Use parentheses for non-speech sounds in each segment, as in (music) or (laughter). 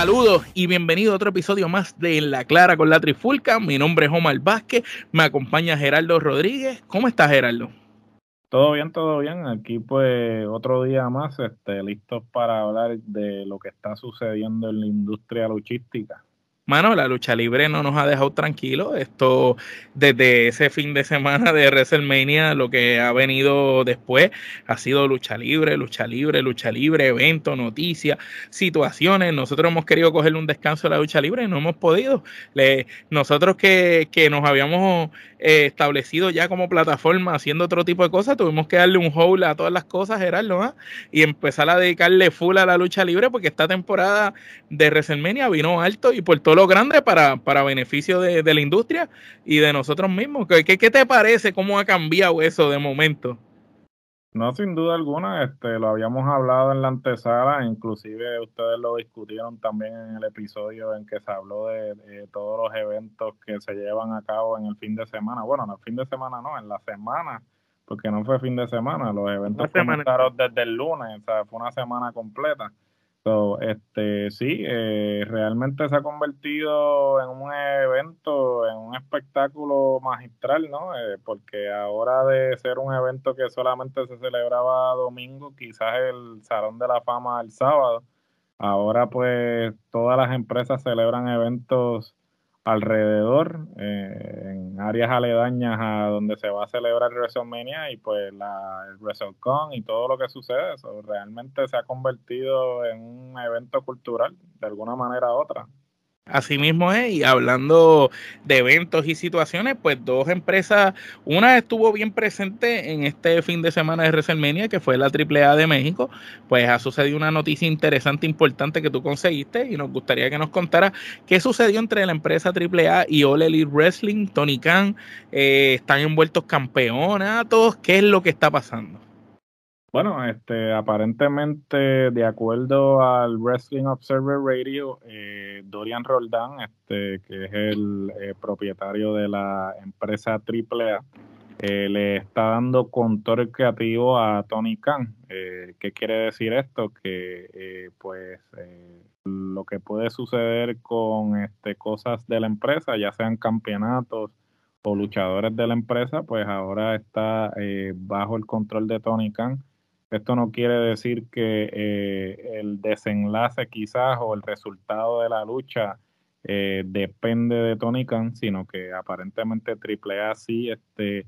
Saludos y bienvenido a otro episodio más de En la Clara con la Trifulca. Mi nombre es Omar Vázquez, me acompaña Gerardo Rodríguez. ¿Cómo estás, Gerardo? Todo bien, todo bien. Aquí pues otro día más, este, listos para hablar de lo que está sucediendo en la industria luchística mano, la lucha libre no nos ha dejado tranquilos. Esto, desde ese fin de semana de WrestleMania, lo que ha venido después ha sido lucha libre, lucha libre, lucha libre, eventos, noticias, situaciones. Nosotros hemos querido cogerle un descanso a la lucha libre y no hemos podido. nosotros que, que nos habíamos eh, establecido ya como plataforma haciendo otro tipo de cosas, tuvimos que darle un hold a todas las cosas, Gerardo, ¿ah? y empezar a dedicarle full a la lucha libre porque esta temporada de WrestleMania vino alto y por todo lo grande para, para beneficio de, la industria y de nosotros mismos. ¿Qué, ¿Qué, te parece? ¿Cómo ha cambiado eso de momento? No, sin duda alguna, este, lo habíamos hablado en la antesala, inclusive ustedes lo discutieron también en el episodio en que se habló de, todos los eventos que se llevan a cabo en el fin de semana. Bueno, en el fin de semana no, en la semana, porque no fue fin de semana, los eventos comenzaron desde el lunes, o sea, fue una semana completa este, sí, eh, realmente se ha convertido en un evento, en un espectáculo magistral, ¿no? Eh, porque ahora de ser un evento que solamente se celebraba domingo, quizás el Salón de la Fama el sábado, ahora pues todas las empresas celebran eventos alrededor, eh, en áreas aledañas a donde se va a celebrar WrestleMania y pues la, el WrestleCon y todo lo que sucede, eso realmente se ha convertido en un evento cultural de alguna manera u otra. Así mismo es, y hablando de eventos y situaciones, pues dos empresas, una estuvo bien presente en este fin de semana de WrestleMania, que fue la AAA de México, pues ha sucedido una noticia interesante, importante que tú conseguiste, y nos gustaría que nos contara qué sucedió entre la empresa AAA y All Elite Wrestling, Tony Khan, eh, están envueltos campeones, todos, ¿qué es lo que está pasando? Bueno, este, aparentemente, de acuerdo al Wrestling Observer Radio, eh, Dorian Roldán, este, que es el eh, propietario de la empresa AAA, eh, le está dando control creativo a Tony Khan. ¿Qué quiere decir esto? Que pues lo que puede suceder con este, cosas de la empresa, ya sean campeonatos o luchadores de la empresa, pues ahora está bajo el control de Tony Khan esto no quiere decir que eh, el desenlace quizás o el resultado de la lucha eh, depende de Tony Khan, sino que aparentemente AAA sí este,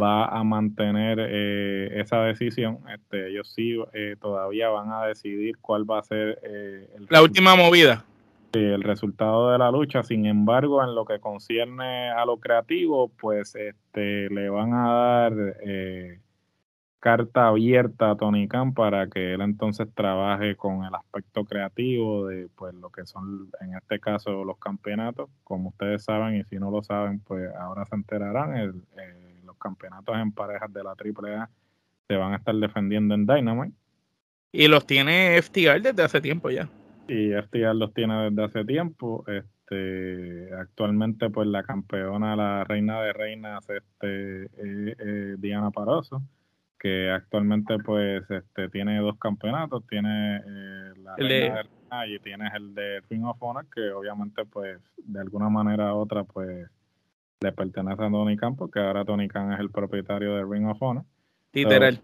va a mantener eh, esa decisión. Este, ellos sí todavía van a decidir cuál va a ser el la última movida. El resultado de la lucha, sin embargo, en lo que concierne a lo creativo, pues este, le van a dar carta abierta a Tony Khan para que él entonces trabaje con el aspecto creativo de pues lo que son en este caso los campeonatos. Como ustedes saben y si no lo saben pues ahora se enterarán el, eh, los campeonatos en parejas de la AAA se van a estar defendiendo en Dynamite. Y los tiene FTR desde hace tiempo ya. Y FTR los tiene desde hace tiempo. Este actualmente pues la campeona la reina de reinas este eh, Diana Paroso que actualmente pues este tiene dos campeonatos, tiene eh, la de... y tienes el de Ring of Honor, que obviamente pues de alguna manera u otra pues le pertenece a Tony Khan, porque ahora Tony Khan es el propietario de Ring of Honor. Literal.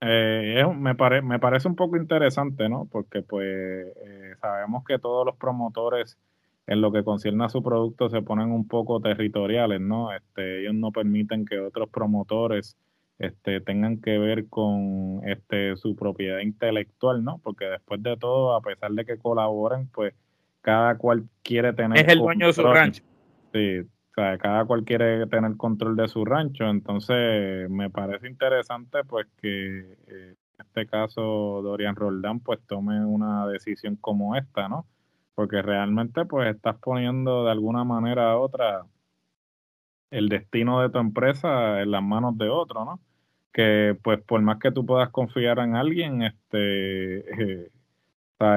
Eh, me, me parece un poco interesante, ¿no? Porque pues eh, sabemos que todos los promotores en lo que concierne a su producto se ponen un poco territoriales, ¿no? Este, ellos no permiten que otros promotores este, tengan que ver con este, su propiedad intelectual, ¿no? Porque después de todo, a pesar de que colaboren, pues cada cual quiere tener... Es el dueño de su rancho. Sí, o sea, cada cual quiere tener control de su rancho, entonces me parece interesante pues que eh, en este caso Dorian Roldán pues tome una decisión como esta, ¿no? Porque realmente pues estás poniendo de alguna manera u otra el destino de tu empresa en las manos de otro, ¿no? Que pues por más que tú puedas confiar en alguien, este, eh,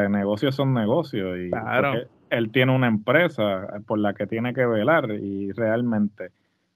negocios son negocios y claro. él tiene una empresa por la que tiene que velar y realmente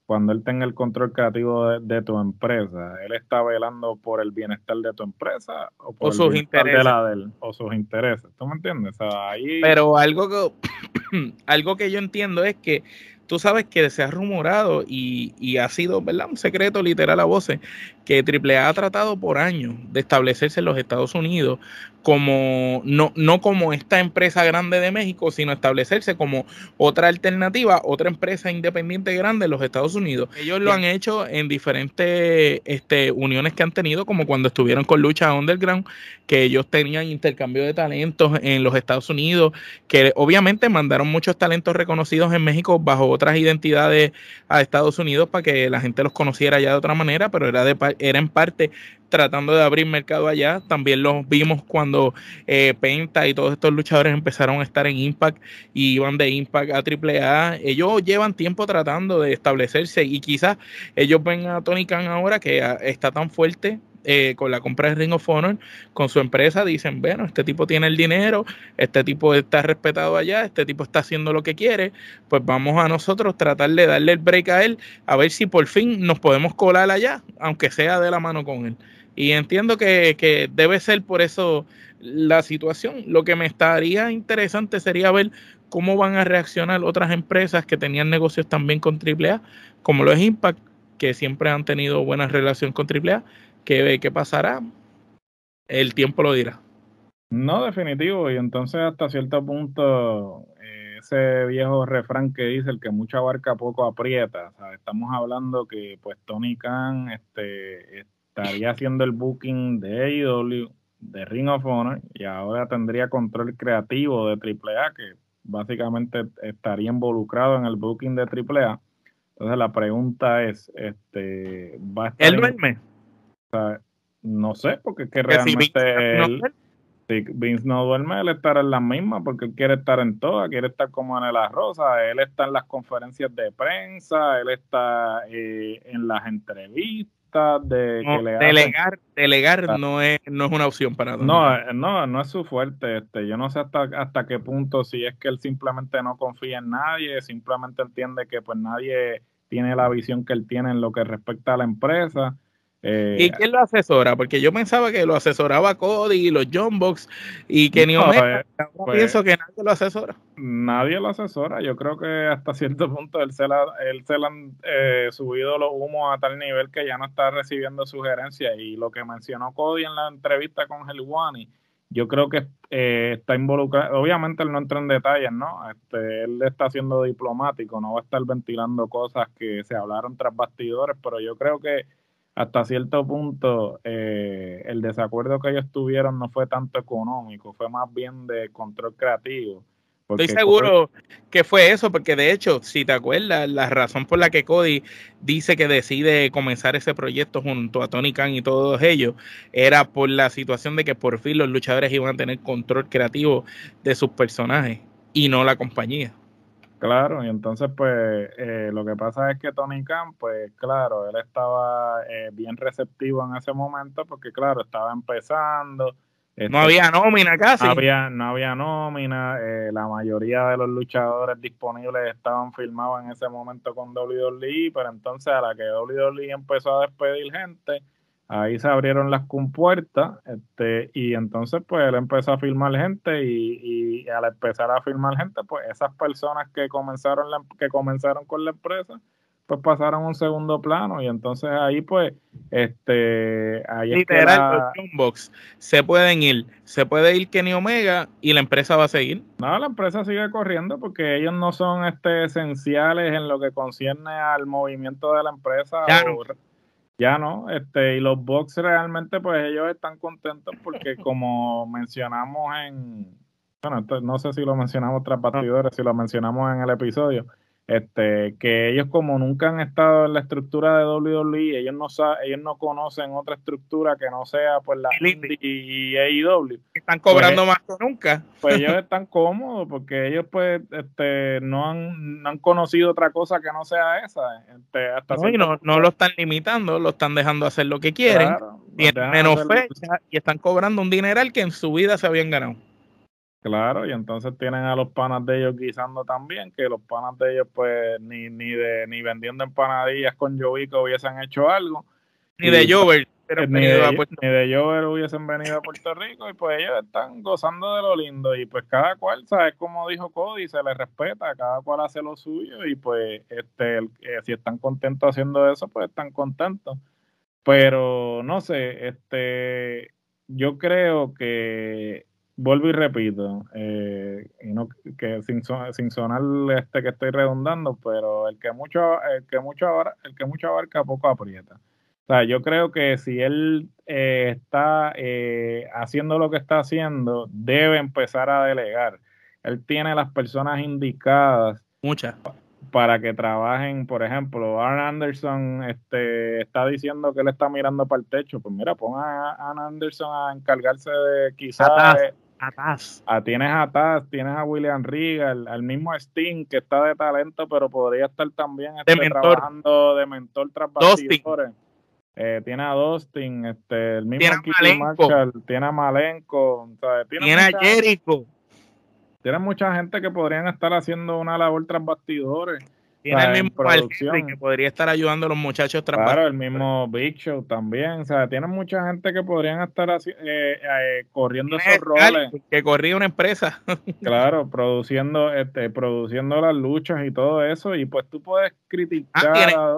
cuando él tenga el control creativo de, tu empresa, él está velando por el bienestar de tu empresa o por sus intereses. De la de o sus intereses. ¿Tú me entiendes? ahí... Pero algo que, (clears throat) algo que yo entiendo es que tú sabes que se ha rumorado y, y, ha sido ¿verdad? un secreto literal a voces que AAA ha tratado por años de establecerse en los Estados Unidos como no, no como esta empresa grande de México, sino establecerse como otra alternativa, otra empresa independiente grande en los Estados Unidos. Ellos lo han hecho en diferentes este, uniones que han tenido, como cuando estuvieron con Lucha Underground, que ellos tenían intercambio de talentos en los Estados Unidos, que obviamente mandaron muchos talentos reconocidos en México bajo otras identidades a Estados Unidos para que la gente los conociera ya de otra manera, pero era, de, era en parte tratando de abrir mercado allá. También los vimos cuando eh, Penta y todos estos luchadores empezaron a estar en Impact y iban de Impact a AAA. Ellos llevan tiempo tratando de establecerse y quizás ellos ven a Tony Khan ahora que ah, está tan fuerte eh, con la compra de Ring of Honor, con su empresa, dicen, bueno, este tipo tiene el dinero, este tipo está respetado allá, este tipo está haciendo lo que quiere, pues vamos a nosotros tratar de darle el break a él, a ver si por fin nos podemos colar allá, aunque sea de la mano con él. Y entiendo que, debe ser por eso la situación. Lo que me estaría interesante sería ver cómo van a reaccionar otras empresas que tenían negocios también con AAA, como lo es Impact, que siempre han tenido buena relación con AAA. ¿Qué, qué pasará? El tiempo lo dirá. No, definitivo. Y entonces hasta cierto punto ese viejo refrán que dice el que mucha barca poco aprieta. estamos hablando que pues Tony Khan este, estaría haciendo el booking de AEW, de Ring of Honor, y ahora tendría control creativo de AAA, que básicamente estaría involucrado en el booking de AAA. Entonces la pregunta es, este, ¿va a estar ¿Él duerme? No sé, porque es que realmente él, si Vince no duerme, él estará en la misma, porque él quiere estar en todas, quiere estar como en la rosa, él está en las conferencias de prensa, él está eh, en las entrevistas, de que delegar, delegar no es, no es una opción para No, eh, no, no es su fuerte. Este, yo no sé hasta, hasta qué punto si es que él simplemente no confía en nadie, simplemente entiende que pues nadie tiene la visión que él tiene en lo que respecta a la empresa. Eh, ¿Y quién lo asesora? Porque yo pensaba que lo asesoraba Cody y los John Box y Kenny Omega. Eh, pues, pienso que nadie lo asesora. Nadie lo asesora. Yo creo que hasta cierto punto él se, la, él se le han eh, subido los humos a tal nivel que ya no está recibiendo sugerencias. Y lo que mencionó Cody en la entrevista con Helwani, yo creo que está involucrado. Obviamente él no entra en detalles, ¿no? Este, él está siendo diplomático, no va a estar ventilando cosas que se hablaron tras bastidores, pero yo creo que hasta cierto punto eh, el desacuerdo que ellos tuvieron no fue tanto económico, fue más bien de control creativo. Estoy seguro que fue eso, porque de hecho, si te acuerdas, la razón por la que Cody dice que decide comenzar ese proyecto junto a Tony Khan y todos ellos era por la situación de que por fin los luchadores iban a tener control creativo de sus personajes y no la compañía. Claro, y entonces pues eh, lo que pasa es que Tony Khan, pues claro, él estaba eh, bien receptivo en ese momento porque claro, estaba empezando. no este, había nómina casi. No había, no había nómina, eh, la mayoría de los luchadores disponibles estaban firmados en ese momento con WWE, pero entonces a la que WWE empezó a despedir gente, ahí se abrieron las compuertas este, y entonces pues él empezó a firmar gente y, al empezar a firmar gente pues esas personas que comenzaron que comenzaron con la empresa pues pasaron a un segundo plano. Y entonces ahí pues este ahí literal box se pueden ir se puede ir Kenny Omega y la empresa va a seguir. No la empresa sigue corriendo porque ellos no son este esenciales en lo que concierne al movimiento de la empresa ya no, este, y los Bucks realmente, pues ellos están contentos porque (laughs) como mencionamos en, bueno, no sé si lo mencionamos tras bastidores, si lo mencionamos en el episodio, este, que ellos como nunca han estado en la estructura de WWE, ellos no ellos no conocen otra estructura que no sea pues la Indie y AEW. Están cobrando pues, más que nunca. Pues ellos (laughs) están cómodos porque ellos pues este no han, no han conocido otra cosa que no sea esa. Este, hasta no, no, lo están limitando, lo están dejando hacer lo que quieren, tienen menos fecha y están cobrando un dineral que en su vida se habían ganado. Claro, y entonces tienen a los panas de ellos guisando también, que los panas de ellos pues ni, ni de ni vendiendo empanadillas con Jovico hubiesen hecho algo. Ni de Jover. Ni de, ni de Jover hubiesen venido a Puerto Rico y pues ellos están gozando de lo lindo y pues cada cual, ¿sabes? Como dijo Cody, se les respeta, cada cual hace lo suyo y pues este eh, si están contentos haciendo eso, pues están contentos. Pero no sé, este yo creo que vuelvo y repito, eh, y no que sin, sin sonar este que estoy redundando, pero el que mucho, el que mucho abarca, el que mucho abarca poco aprieta. O sea, yo creo que si él eh, está eh, haciendo lo que está haciendo, debe empezar a delegar. Él tiene las personas indicadas. Muchas. Para que trabajen, por ejemplo, Arn Anderson este, está diciendo que él está mirando para el techo. Pues mira, ponga a Arn Anderson a encargarse de quizás Ah, tienes a Taz, tienes a William Regal, al mismo Sting que está de talento, pero podría estar también este, trabajando de mentor tras bastidores. Eh, tiene a Dustin, este, el mismo tiene Marshall, tiene a Malenko, tiene, a Jericho. Tiene mucha gente que podrían estar haciendo una labor tras bastidores. Tiene el mismo producción. que podría estar ayudando a los muchachos Claro, el mismo Big Show también. O sea, tiene mucha gente que podrían estar así, eh, eh, corriendo esos roles. Que corría una empresa. (laughs) claro, produciendo, este, produciendo las luchas y todo eso. Y pues tú puedes criticar. Ah,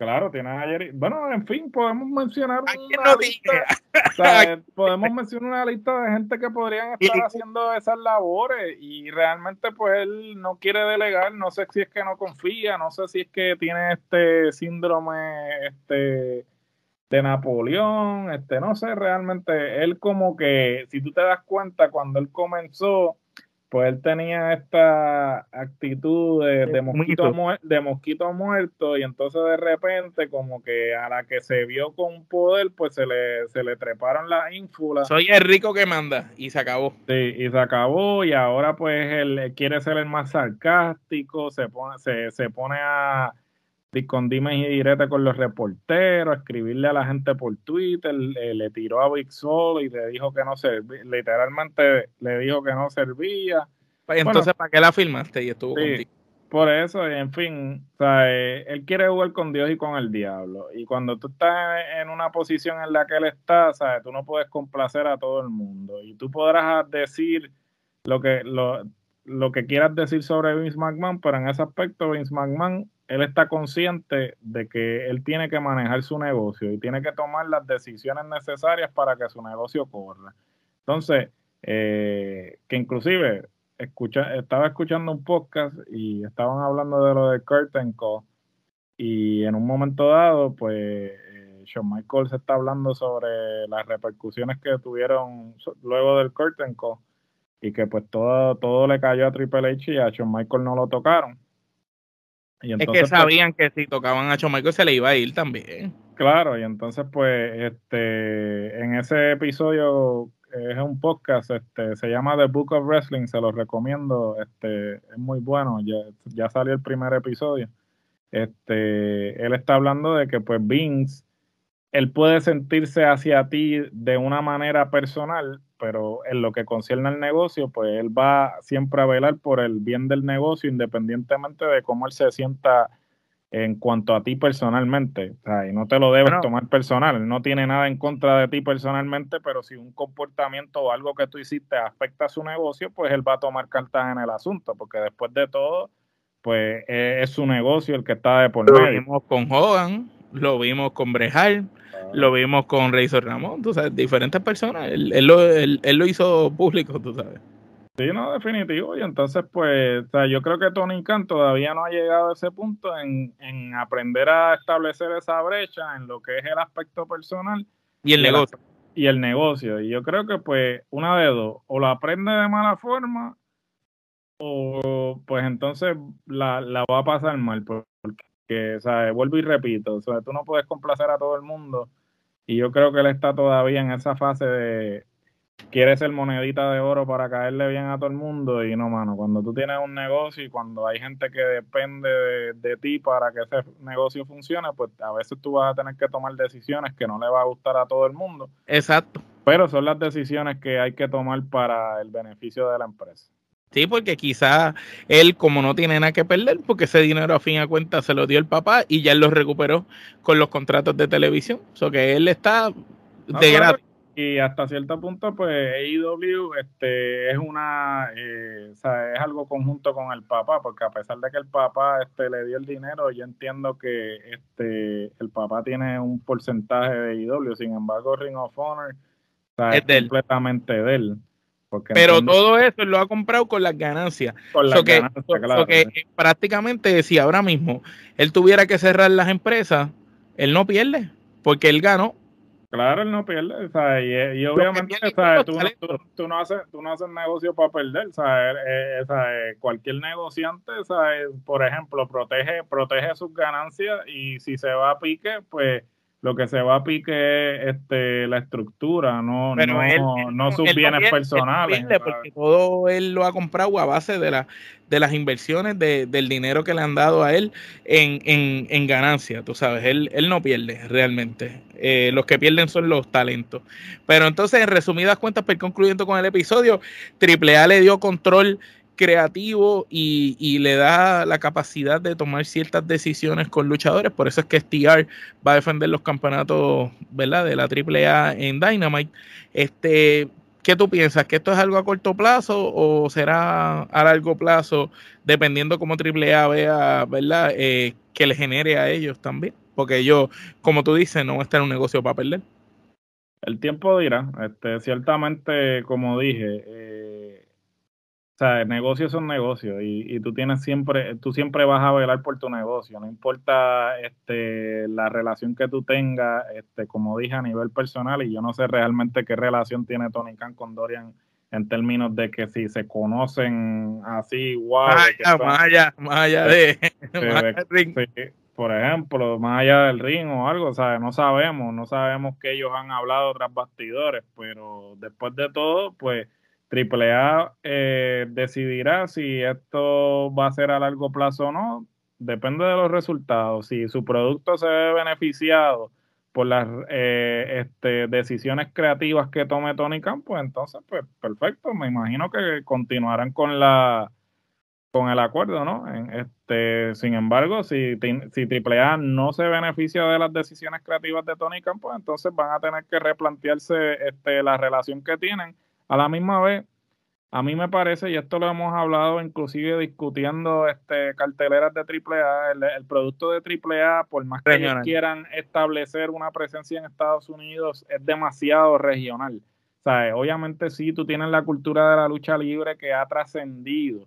Claro, tienes a Jerry. Bueno, en fin, podemos mencionar una lista, (laughs) podemos mencionar una lista de gente que podrían estar haciendo esas labores y realmente pues él no quiere delegar, no sé si es que no confía, no sé si es que tiene este síndrome este de Napoleón, este no sé, realmente él como que si tú te das cuenta cuando él comenzó pues él tenía esta actitud de, mosquito, de mosquito muerto y entonces de repente como que a la que se vio con poder pues se le, se le treparon las ínfulas. Soy el rico que manda y se acabó. Sí, y se acabó y ahora pues él quiere ser el más sarcástico, se pone, se, se pone a con dimes y direte con los reporteros, escribirle a la gente por Twitter, le, tiró a Big Sol y le dijo que no servía, literalmente le dijo que no servía. Pues, entonces, ¿para qué la filmaste y estuvo sí, Por eso, en fin, o sea, eh, él quiere jugar con Dios y con el diablo. Y cuando tú estás en una posición en la que él está, ¿sabes? tú no puedes complacer a todo el mundo. Y tú podrás decir lo que, lo, lo que quieras decir sobre Vince McMahon, pero en ese aspecto Vince McMahon él está consciente de que él tiene que manejar su negocio y tiene que tomar las decisiones necesarias para que su negocio corra. Entonces, eh, que inclusive escucha, estaba escuchando un podcast y estaban hablando de lo de Curtain Call y en un momento dado, pues eh, Shawn Michaels está hablando sobre las repercusiones que tuvieron luego del Curtain Call y que pues todo, todo le cayó a Triple H y a Shawn Michaels no lo tocaron es que pues, sabían que si tocaban a Shawn se le iba a ir también. Claro, y entonces pues este en ese episodio es un podcast, este, se llama The Book of Wrestling, se lo recomiendo, este, es muy bueno, ya, ya salió el primer episodio. Este, él está hablando de que pues Vince, él puede sentirse hacia ti de una manera personal, pero en lo que concierne al negocio, pues él va siempre a velar por el bien del negocio, independientemente de cómo él se sienta en cuanto a ti personalmente. O sea, y no te lo debes tomar personal. Él no tiene nada en contra de ti personalmente, pero si un comportamiento o algo que tú hiciste afecta a su negocio, pues él va a tomar cartas en el asunto, porque después de todo, pues es, su negocio el que está de por medio. Lo vimos con Hogan, lo vimos con Brejal, lo vimos con Razor Ramón, tú sabes, diferentes personas. Él, él, lo, él, lo hizo público, tú sabes. Sí, no, definitivo. Y entonces, pues, o sea, yo creo que Tony Khan todavía no ha llegado a ese punto en, en aprender a establecer esa brecha en lo que es el aspecto personal. Y el negocio. y el negocio. Y yo creo que, pues, una de dos, o lo aprende de mala forma, o pues entonces la, la va a pasar mal, porque, o sea, vuelvo y repito, o sea, tú no puedes complacer a todo el mundo y yo creo que él está todavía en esa fase de quiere ser monedita de oro para caerle bien a todo el mundo. Y no, mano, cuando tú tienes un negocio y cuando hay gente que depende de, ti para que ese negocio funcione, pues a veces tú vas a tener que tomar decisiones que no le va a gustar a todo el mundo. Exacto. pero son las decisiones que hay que tomar para el beneficio de la empresa. Sí, porque quizás él, como no tiene nada que perder, porque ese dinero a fin de cuentas se lo dio el papá y ya él lo recuperó con los contratos de televisión. O sea que él está de gratis. Y hasta cierto punto, pues AEW este, es una, eh, o sea, es algo conjunto con el papá, porque a pesar de que el papá este, le dio el dinero, yo entiendo que este, el papá tiene un porcentaje de AEW, sin embargo, Ring of Honor es, completamente de él. Pero todo eso lo ha comprado con las ganancias. Con las ganancias, claro. que prácticamente si ahora mismo él tuviera que cerrar las empresas, él no pierde, porque él ganó. Claro, él no pierde. Y, obviamente tú, no haces, tú no haces negocio para perder. Eh, eh, cualquier negociante, por ejemplo, protege, protege sus ganancias y si se va a pique, pues lo que se va a pique este, la estructura, no, no, sus bienes personales. porque todo él lo ha comprado a base de, la, de las inversiones del dinero que le han dado a él en, en, en ganancia, tú sabes, él, él no pierde realmente. Eh, los que pierden son los talentos. Pero entonces, en resumidas cuentas, ir concluyendo con el episodio, AAA le dio control creativo y, le da la capacidad de tomar ciertas decisiones con luchadores. Por eso es que STR va a defender los campeonatos ¿verdad? de la AAA en Dynamite. Este, ¿Qué tú piensas? ¿Que esto es algo a corto plazo o será a largo plazo, dependiendo cómo AAA vea ¿verdad? Eh, que le genere a ellos también? Porque ellos, como tú dices, no estar en un negocio para perder. El tiempo dirá. Este, ciertamente, como dije, o sea, negocios son negocios y, y, tú tienes siempre, tú siempre vas a velar por tu negocio, no importa este, la relación que tú tengas, este, como dije a nivel personal, y yo no sé realmente qué relación tiene Tony Khan con Dorian en términos de que si se conocen así, wow. Más allá, más allá, de, (laughs) por ejemplo, más allá del ring o algo, o sea, no sabemos, no sabemos que ellos han hablado tras bastidores, pero después de todo, pues AAA eh, decidirá si esto va a ser a largo plazo o no. Depende de los resultados. Si su producto se ve beneficiado por las eh, este, decisiones creativas que tome Tony Khan, pues entonces, pues perfecto. Me imagino que continuarán con la con el acuerdo, ¿no? Este, sin embargo, si, si AAA no se beneficia de las decisiones creativas de Tony Khan, pues entonces van a tener que replantearse este, la relación que tienen a la misma vez, a mí me parece, y esto lo hemos hablado inclusive discutiendo este, carteleras de AAA, el, el producto de AAA, por más que ellos quieran establecer una presencia en Estados Unidos, es demasiado regional. Sea, obviamente sí, tú tienes la cultura de la lucha libre que ha trascendido,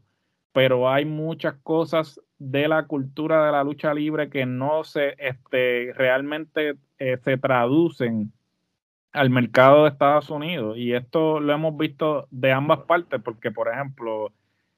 pero hay muchas cosas de la cultura de la lucha libre que no se este, realmente eh, se traducen al mercado de Estados Unidos. Y esto lo hemos visto de ambas partes, porque, por ejemplo,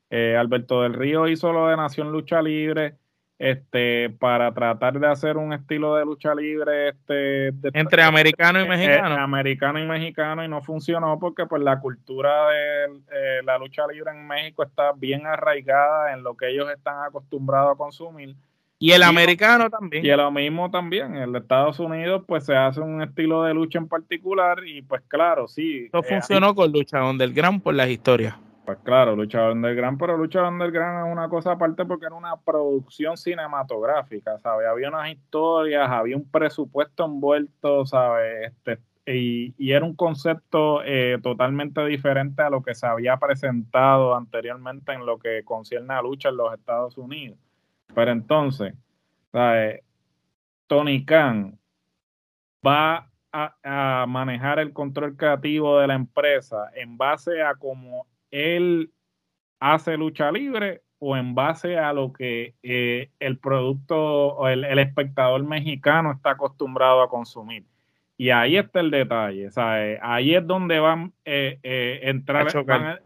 eh, Alberto del Río hizo lo de Nación Lucha Libre este para tratar de hacer un estilo de lucha libre este entre americano y eh, mexicano americano y mexicano y no funcionó porque pues la cultura de eh, la lucha libre en México está bien arraigada en lo que ellos están acostumbrados a consumir y el americano también. Y lo mismo también. En Estados Unidos, pues se hace un estilo de lucha en particular y pues claro, sí. Esto eh, funcionó con Lucha Underground por las historias. Pues claro, Lucha Underground, pero Lucha Underground es una cosa aparte porque era una producción cinematográfica, ¿sabes? Había unas historias, había un presupuesto envuelto, ¿sabes? Este, y, y, era un concepto eh, totalmente diferente a lo que se había presentado anteriormente en lo que concierne a lucha en los Estados Unidos. Pero entonces, Tony Khan va a, manejar el control creativo de la empresa en base a cómo él hace lucha libre o en base a lo que eh, el producto o el, espectador mexicano está acostumbrado a consumir. Y ahí está el detalle, ahí es donde van, eh, eh, entrar,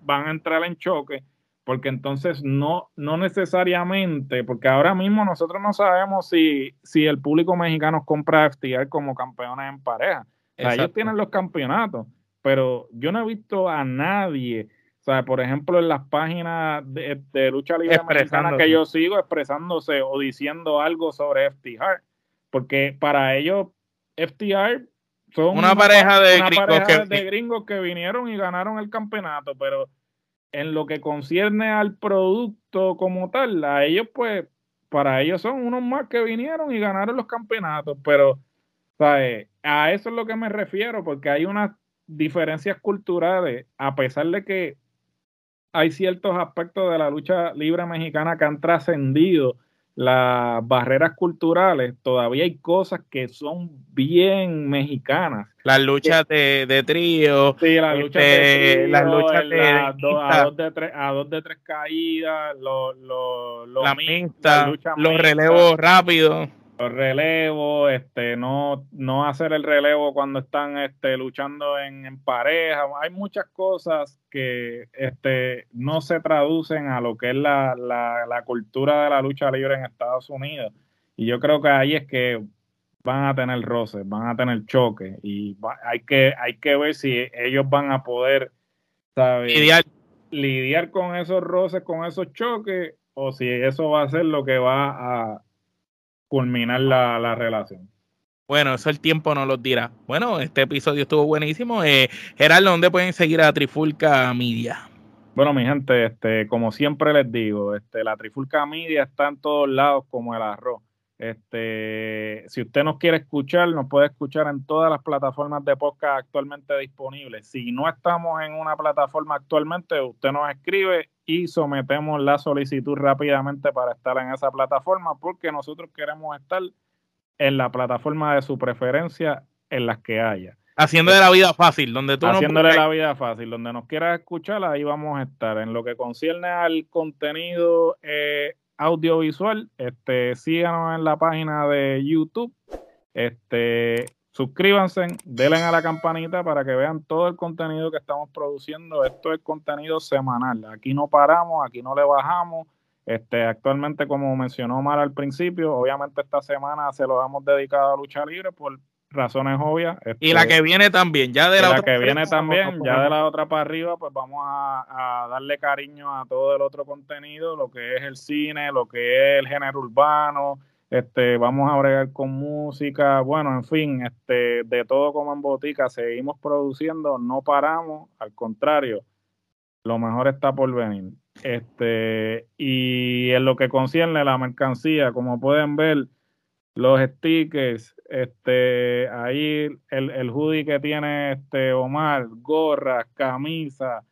van a entrar en choque porque entonces no, no necesariamente, porque ahora mismo nosotros no sabemos si, si el público mexicano compra FTR como campeones en pareja. ellos tienen los campeonatos, pero yo no he visto a nadie, o sea, por ejemplo, en las páginas de, lucha libre mexicana que yo sigo expresándose o diciendo algo sobre FTR, porque para ellos FTR son una, pareja, de, gringos que... vinieron y ganaron el campeonato, pero en lo que concierne al producto como tal, a ellos pues, para ellos son unos más que vinieron y ganaron los campeonatos, pero a eso es lo que me refiero, porque hay unas diferencias culturales, a pesar de que hay ciertos aspectos de la lucha libre mexicana que han trascendido las barreras culturales, todavía hay cosas que son bien mexicanas. Las luchas de, de, trío. Sí, las luchas de este, las luchas de, a, dos de tres, a dos de tres caídas, los, los, los la los relevos rápidos los relevos, este, no, no hacer el relevo cuando están este, luchando en, pareja. Hay muchas cosas que este, no se traducen a lo que es la, la, cultura de la lucha libre en Estados Unidos. Y yo creo que ahí es que van a tener roces, van a tener choques y hay, que, hay que ver si ellos van a poder Lidiar. lidiar con esos roces, con esos choques, o si eso va a ser lo que va a culminar la, relación. Bueno, eso el tiempo no lo dirá. Bueno, este episodio estuvo buenísimo. Eh, Gerardo, ¿dónde pueden seguir a Trifulca Media? Bueno, mi gente, este, como siempre les digo, este, la Trifulca Media está en todos lados como el arroz. Este, si usted nos quiere escuchar, nos puede escuchar en todas las plataformas de podcast actualmente disponibles. Si no estamos en una plataforma actualmente, usted nos escribe y sometemos la solicitud rápidamente para estar en esa plataforma porque nosotros queremos estar en la plataforma de su preferencia en las que haya. Haciéndole la vida fácil, donde tú Haciéndole la vida fácil, donde nos quieras escuchar, ahí vamos a estar. En lo que concierne al contenido eh, audiovisual, este, síganos en la página de YouTube, este, suscríbanse, denle a la campanita para que vean todo el contenido que estamos produciendo. Esto es contenido semanal. Aquí no paramos, aquí no le bajamos. Este, actualmente, como mencionó Mar al principio, obviamente esta semana se lo hemos dedicado a lucha libre por razones obvias. y la este, que viene también, ya de la, otra que viene también, ya de la otra para arriba, pues vamos a, darle cariño a todo el otro contenido, lo que es el cine, lo que es el género urbano, este, vamos a bregar con música, bueno, en fin, este, de todo como en botica, seguimos produciendo, no paramos, al contrario, lo mejor está por venir. Este, y en lo que concierne la mercancía, como pueden ver, los stickers, este, ahí el, el hoodie que tiene este Omar, gorras, camisa,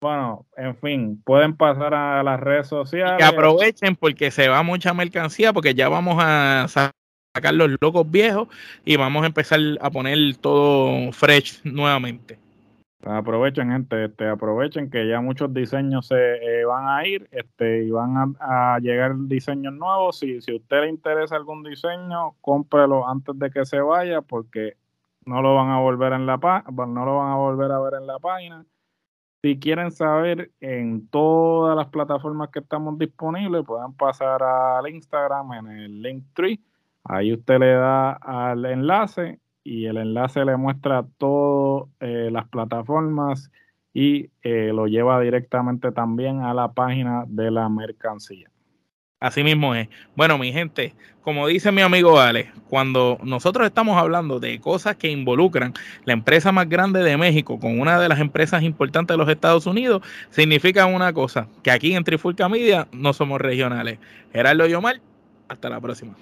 bueno, en fin, pueden pasar a las redes sociales. Que aprovechen porque se va mucha mercancía, porque ya vamos a sacar los locos viejos y vamos a empezar a poner todo fresh nuevamente. Aprovechen, gente, este, aprovechen que ya muchos diseños se eh, van a ir este, y van a, llegar diseños nuevos. Si, si a usted le interesa algún diseño, cómprelo antes de que se vaya porque no lo van a volver en la no lo van a volver a ver en la página. Si quieren saber en todas las plataformas que estamos disponibles, pueden pasar al Instagram en el link tree. Ahí usted le da al enlace y el enlace le muestra todas eh, las plataformas y eh, lo lleva directamente también a la página de la mercancía. Así mismo es. Bueno, mi gente, como dice mi amigo Ale, cuando nosotros estamos hablando de cosas que involucran la empresa más grande de México con una de las empresas importantes de los Estados Unidos, significa una cosa, que aquí en Trifulca Media no somos regionales. Gerardo Yomar, hasta la próxima.